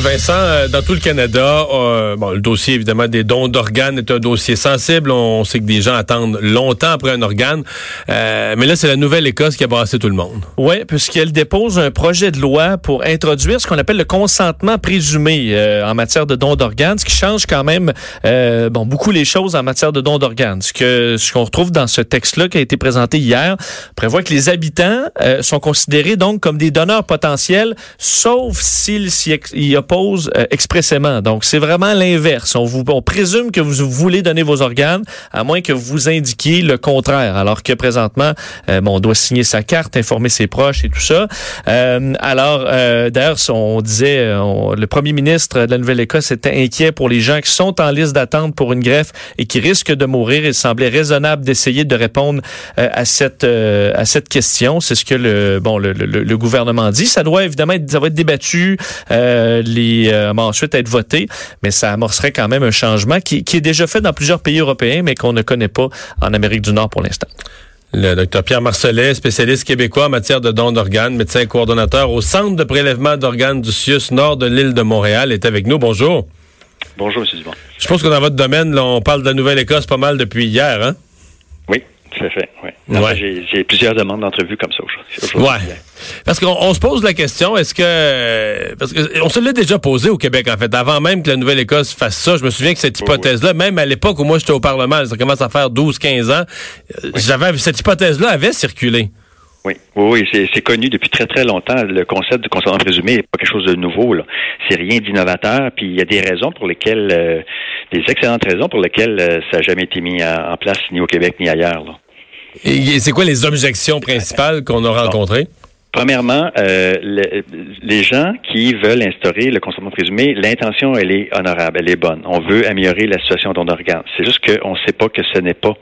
Vincent, euh, dans tout le Canada, euh, bon, le dossier évidemment des dons d'organes est un dossier sensible. On sait que des gens attendent longtemps après un organe, euh, mais là c'est la Nouvelle-Écosse qui a brassé tout le monde. Oui, puisqu'elle dépose un projet de loi pour introduire ce qu'on appelle le consentement présumé en matière de dons d'organes, ce qui change quand même bon beaucoup les choses en matière de dons d'organes. Ce que ce qu'on retrouve dans ce texte-là qui a été présenté hier prévoit que les habitants sont considérés donc comme des donneurs potentiels, sauf s'ils s'y pose euh, expressément. Donc, c'est vraiment l'inverse. On, on présume que vous voulez donner vos organes, à moins que vous indiquiez le contraire. Alors que présentement, euh, bon, on doit signer sa carte, informer ses proches et tout ça. Euh, alors, d'ailleurs, on disait, le premier ministre de la Nouvelle-Écosse était inquiet pour les gens qui sont en liste d'attente pour une greffe et qui risquent de mourir. Il semblait raisonnable d'essayer de répondre à cette à cette question. C'est ce que le bon le, le, gouvernement dit. Ça doit évidemment être, ça va être débattu. Les euh, ensuite être voté, mais ça amorcerait quand même un changement qui, est déjà fait dans plusieurs pays européens, mais qu'on ne connaît pas en Amérique du Nord pour l'instant. Le docteur Pierre Marcelet, spécialiste québécois en matière de dons d'organes, médecin coordonnateur au Centre de prélèvement d'organes du CIUS nord de l'île de Montréal, est avec nous. Bonjour. Bonjour, M. Dubon. Je pense que dans votre domaine, on parle de la Nouvelle-Écosse pas mal depuis hier, hein? Oui, tout à fait. Ouais. J'ai plusieurs demandes d'entrevue comme ça aujourd'hui. Ouais. Parce qu'on se pose la question, est-ce que parce que on se l'a déjà posé au Québec en fait, avant même que la Nouvelle-Écosse fasse ça. Je me souviens que cette hypothèse-là, même à l'époque où moi j'étais au Parlement, ça commence à faire 12-15 ans, euh, j'avais cette hypothèse-là avait circulé. Oui, oui, oui c'est connu depuis très très longtemps. Le concept du consentement présumé n'est pas quelque chose de nouveau. C'est rien d'innovateur. Puis il y a des raisons pour lesquelles, euh, des excellentes raisons pour lesquelles euh, ça n'a jamais été mis en, place ni au Québec ni ailleurs. Là. Et c'est quoi les objections principales qu'on a rencontrées? Premièrement, euh, les gens qui veulent instaurer le consentement présumé, l'intention, elle est honorable, elle est bonne. On veut améliorer la situation don d'organes. C'est juste qu'on ne sait pas que ce n'est pas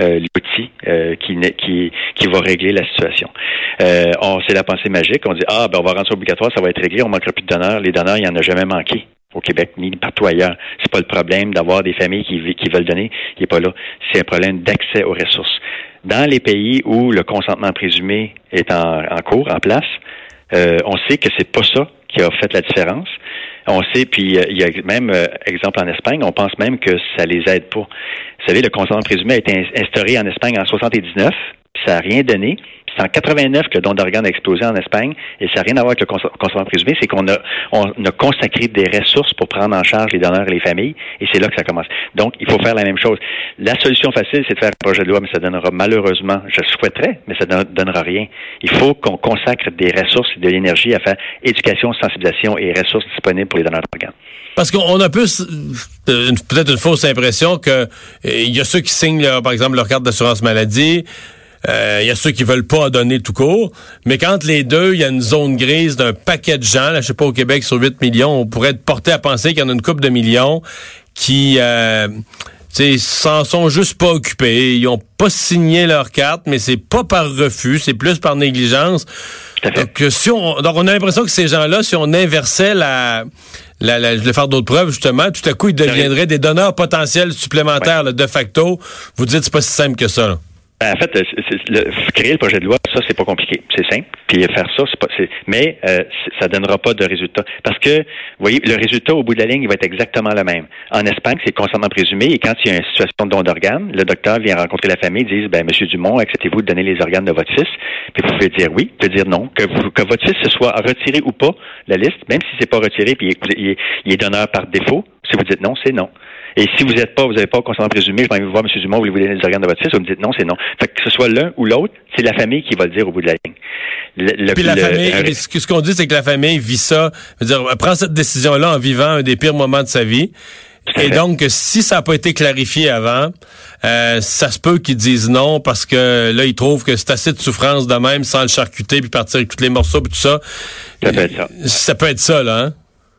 euh, l'outil euh, qui, qui, qui va régler la situation. Euh, c'est la pensée magique. On dit, ah, ben, on va rendre ça obligatoire, ça va être réglé, on manquera plus de donneurs. Les donneurs, il n'y en a jamais manqué au Québec ni partout ailleurs. C'est pas le problème d'avoir des familles qui, qui veulent donner, il n'est pas là. C'est un problème d'accès aux ressources. Dans les pays où le consentement présumé est en, cours, en place, euh, on sait que c'est pas ça qui a fait la différence. On sait, puis euh, il y a même euh, exemple en Espagne, on pense même que ça les aide pas. Vous savez, le consentement présumé a été instauré en Espagne en 79, puis ça n'a rien donné. C'est en 89 que le don d'organes a explosé en Espagne et ça n'a rien à voir avec le consentement présumé, c'est qu'on a, on a consacré des ressources pour prendre en charge les donneurs et les familles et c'est là que ça commence. Donc, il faut faire la même chose. La solution facile, c'est de faire un projet de loi, mais ça donnera malheureusement, je souhaiterais, mais ça ne donnera rien. Il faut qu'on consacre des ressources et de l'énergie à faire éducation, sensibilisation et ressources disponibles pour les donneurs d'organes. Parce qu'on a plus euh, peut-être une fausse impression que euh, il y a ceux qui signent, par exemple, leur carte d'assurance maladie, il euh, y a ceux qui veulent pas donner tout court. Mais quand les deux, il y a une zone grise d'un paquet de gens, là, je sais pas, au Québec, sur 8 millions, on pourrait être porté à penser qu'il y en a une couple de millions qui euh, s'en sont juste pas occupés. Ils ont pas signé leur carte, mais c'est pas par refus, c'est plus par négligence. Donc, euh, si on, donc, on a l'impression que ces gens-là, si on inversait la, la, je vais faire d'autres preuves, justement, tout à coup, ils deviendraient des donneurs potentiels supplémentaires de facto. Vous dites c'est pas si simple que ça. Là. Ben, en fait, le, créer le projet de loi, ça, c'est pas compliqué. C'est simple. Puis faire ça, c'est pas. Mais euh, ça donnera pas de résultat. Parce que, vous voyez, le résultat au bout de la ligne, il va être exactement le même. En Espagne, c'est consentement présumé. Et quand il y a une situation de don d'organes, le docteur vient rencontrer la famille, dit ben, Monsieur Dumont, acceptez-vous de donner les organes de votre fils? Puis vous pouvez dire oui, vous pouvez dire non. Que, que votre fils se soit retiré ou pas la liste, même si c'est pas retiré, puis il est donneur par défaut. Si vous dites non, c'est non. Et si vous n'êtes pas, vous n'avez pas consentement présumé, je vais vous voir M. Dumont, vous voulez vous donner les organes de votre fils, vous me dites non, c'est non. Fait que ce soit l'un ou l'autre, c'est la famille qui va le dire au bout de la ligne. Le, Puis la famille, ce qu'on dit, c'est que la famille vit ça, veut dire, prend cette décision-là en vivant un des pires moments de sa vie. Et donc, si ça n'a pas été clarifié avant, euh, ça se peut qu'ils disent non parce que là, ils trouvent que c'est assez de souffrance de même sans le charcuter puis partir avec tous les morceaux et tout ça. Ça peut être ça. Ça peut être ça, là, hein?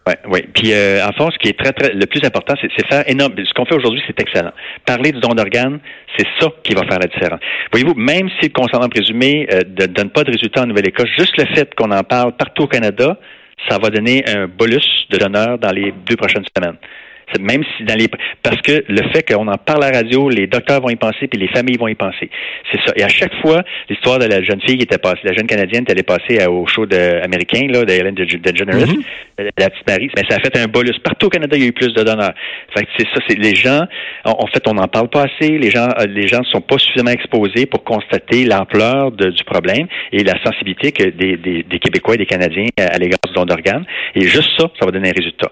Oui, oui. Puis euh, en fond, ce qui est très, très le plus important, c'est faire énorme. Ce qu'on fait aujourd'hui, c'est excellent. Parler du don d'organes, c'est ça qui va faire la différence. Voyez-vous, même si le consentement présumé euh, ne donne pas de résultat en Nouvelle-Écosse, juste le fait qu'on en parle partout au Canada, ça va donner un bolus de donneurs dans les deux prochaines semaines. Même si dans les parce que le fait qu'on en parle à la radio, les docteurs vont y penser, puis les familles vont y penser. C'est ça. Et à chaque fois, l'histoire de la jeune fille qui était passée, la jeune canadienne qui allait passer au show de, américain là, de Ellen DeGeneres, mm la petite Marie, mais ça a fait un bolus. Partout au Canada, il y a eu plus de donneurs. Fait que c'est ça. C'est les gens. En, fait, on n'en parle pas assez. Les gens, euh, les gens ne sont pas suffisamment exposés pour constater l'ampleur du problème et la sensibilité que des, des, des Québécois et des Canadiens à l'égard du don d'organes. Et juste ça, ça va donner un résultat.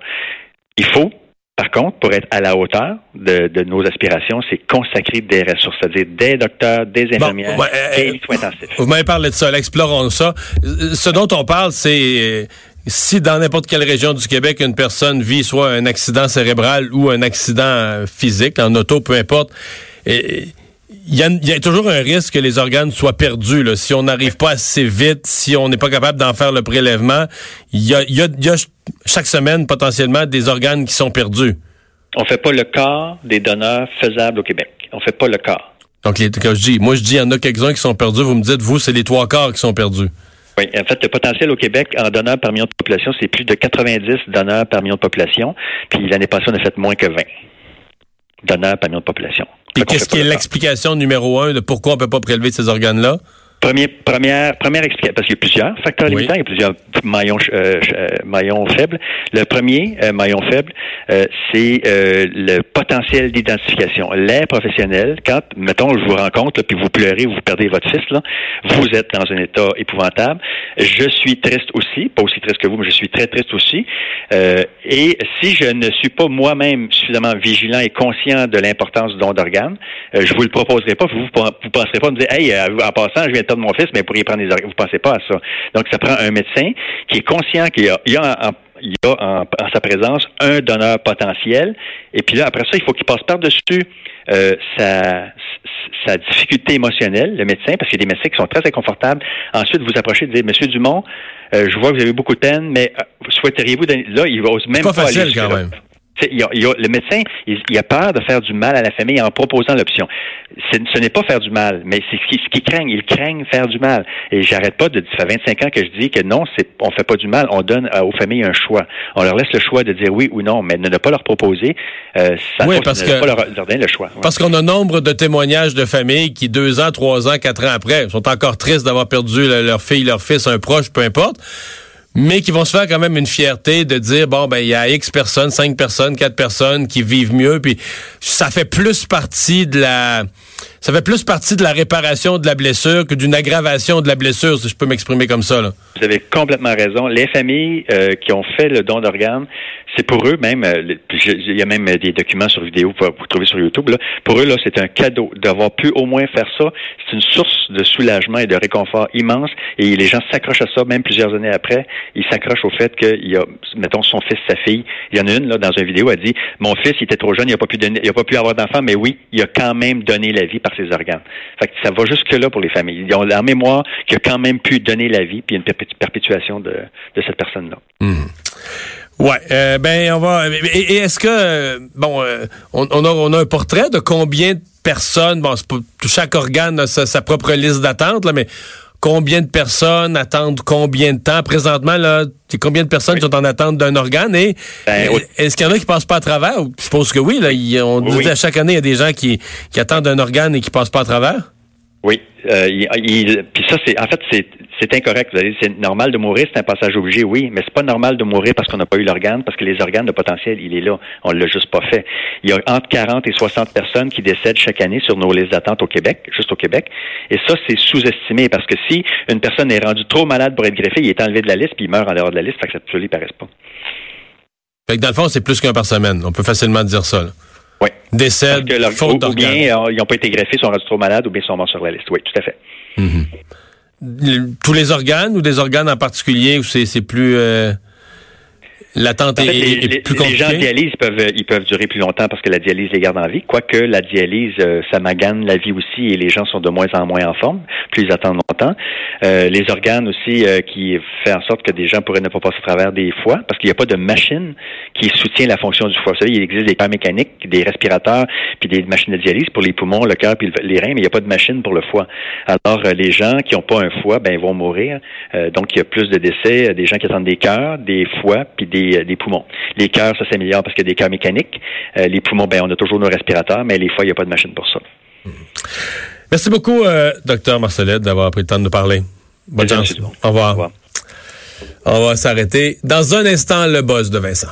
Il faut par contre, pour être à la hauteur de, nos aspirations, c'est consacrer des ressources, c'est-à-dire des docteurs, des infirmières, des euh, soins intensifs. Vous m'avez parlé de ça, explorons ça. Ce dont on parle, c'est euh, si dans n'importe quelle région du Québec, une personne vit soit un accident cérébral ou un accident physique, en auto, peu importe, et, il y, a, toujours un risque que les organes soient perdus. Là. Si on n'arrive pas assez vite, si on n'est pas capable d'en faire le prélèvement, il y a, chaque semaine potentiellement des organes qui sont perdus. On fait pas le quart des donneurs faisables au Québec. On fait pas le quart. Donc, les, quand je dis, moi je dis, il y en a quelques-uns qui sont perdus. Vous me dites, vous, c'est les trois quarts qui sont perdus. Oui, en fait, le potentiel au Québec en donneurs par million de population, c'est plus de 90 donneurs par million de population. Puis l'année passée, on a fait moins que 20 de population. Et qu'est-ce qui est l'explication numéro un de pourquoi on ne peut pas prélever ces organes-là? Premier, première, première explication, parce qu'il y a plusieurs facteurs limitants, il y a plusieurs maillons, euh, euh, maillons faibles. Le premier euh, maillon faible, c'est le potentiel d'identification. L'air professionnel, quand, mettons, je vous rencontre, puis vous pleurez, vous perdez votre fils, là, vous êtes dans un état épouvantable. Je suis triste aussi, pas aussi triste que vous, mais je suis très triste aussi. et si je ne suis pas moi-même suffisamment vigilant et conscient de l'importance du don d'organes, je vous le proposerai pas, vous ne penserez pas me dire, hey, en passant, je viens de mon fils, mais pour y prendre des organes. Vous pensez pas à ça. Donc, ça prend un médecin qui est conscient qu'il y a, il y a en, sa présence un donneur potentiel. Et puis là, après ça, il faut qu'il passe par-dessus euh, sa, sa difficulté émotionnelle, le médecin, parce qu'il y a des médecins qui sont très inconfortables. Ensuite, vous approchez et dire, Monsieur Dumont, euh, je vois que vous avez beaucoup de peine, mais euh, souhaiteriez-vous... Là, il va même pas, pas facile, quand même le médecin, il, a peur de faire du mal à la famille en proposant l'option. Ce n'est pas faire du mal, mais c'est ce qu'ils craignent. Ils craignent faire du mal. Et j'arrête pas de, ça fait 25 ans que je dis que non, c'est, on fait pas du mal. On donne aux familles un choix. On leur laisse le choix de dire oui ou non, mais ne, pas leur proposer, euh, ça oui, parce que, pas leur, donner le choix. Parce qu'on a nombre de témoignages de familles qui, deux ans, trois ans, quatre ans après, sont encore tristes d'avoir perdu leur fille, leur fils, un proche, peu importe mais qui vont se faire quand même une fierté de dire bon ben il y a X personnes, cinq personnes, quatre personnes qui vivent mieux, puis ça fait plus partie de la ça fait plus partie de la réparation de la blessure que d'une aggravation de la blessure, si je peux m'exprimer comme ça. Là. Vous avez complètement raison. Les familles euh, qui ont fait le don d'organes, c'est pour eux même, euh, il y a même des documents sur vidéo pour vous trouver sur YouTube. Là. Pour eux, là, c'est un cadeau d'avoir pu au moins faire ça. C'est une source de soulagement et de réconfort immense. Et les gens s'accrochent à ça, même plusieurs années après. Ils s'accrochent au fait qu'il y a, mettons, son fils, sa fille. Il y en a une là dans une vidéo, elle dit, mon fils, il était trop jeune, il n'a pas pu donner, il a pas pu avoir d'enfant, mais oui, il a quand même donné la vie par ses organes. Fait ça va jusque là pour les familles. Ils ont la mémoire qu'il a quand même pu donner la vie, puis une perpétuation de, cette personne-là. Hmm. Ouais, euh, ben on va. Et, est-ce que euh, bon, euh, on, a, on a un portrait de combien de personnes. Bon, chaque organe a sa, propre liste d'attente mais combien de personnes attendent combien de temps? Présentement là Combien de personnes sont en attente d'un organe et ben, est-ce qu'il y en a qui passent pas à travers? Je suppose que oui. Là, on dit à chaque année il y a des gens qui, qui attendent un organe et qui passent pas à travers? Oui. Euh, puis ça, c'est en fait, c'est incorrect. Vous c'est normal de mourir, c'est un passage obligé, oui, mais c'est pas normal de mourir parce qu'on n'a pas eu l'organe, parce que les organes, de potentiel, il est là. On l'a juste pas fait. Il y a entre 40 et 60 personnes qui décèdent chaque année sur nos listes d'attente au Québec, juste au Québec. Et ça, c'est sous-estimé parce que si une personne est rendue trop malade pour être greffée, il est enlevé de la liste puis il meurt en dehors de la liste, fait que ça ne lui paraisse pas. Fait que dans le fond, c'est plus qu'un par semaine. On peut facilement dire ça. Que leur, faute ou, ou bien euh, ils n'ont pas été greffés, sont rendus trop malades, ou bien ils sont morts sur la liste. Oui, tout à fait. Le- Tous les organes ou des organes en particulier où c'est c'est plus... euh, L'attente En fait, est, les, est les- plus les gens en compliquée? dialyse peuvent, ils peuvent durer plus longtemps parce que la dialyse les garde en vie. Quoique la dialyse, euh, ça magane la vie aussi et les gens sont de moins en moins en forme, plus ils attendent Euh, les organes aussi euh, qui fait en sorte que des gens pourraient ne pas passer à travers des foies parce qu'il n'y a pas de machine qui soutient la fonction du foie. Vous il existe des cœurs mécaniques, des respirateurs, puis des machines de dialyse pour les poumons, le cœur puis le- les reins, mais il n'y a pas de machine pour le foie. Alors, euh, les gens qui n'ont pas un foie, ben, ils vont mourir. Donc, il y a plus de décès, des gens qui attendent des cœurs, des foies, puis des, poumons. Les cœurs, ça s'améliore parce qu'il y a des cœurs mécaniques. Les poumons, ben, on a toujours nos respirateurs, mais les foies, il n'y a pas de machine pour ça. Merci beaucoup, euh, docteur Marcelette, d'avoir pris le temps de nous parler. Bonne chance. Au revoir. Au revoir. On va s'arrêter dans un instant le boss de Vincent.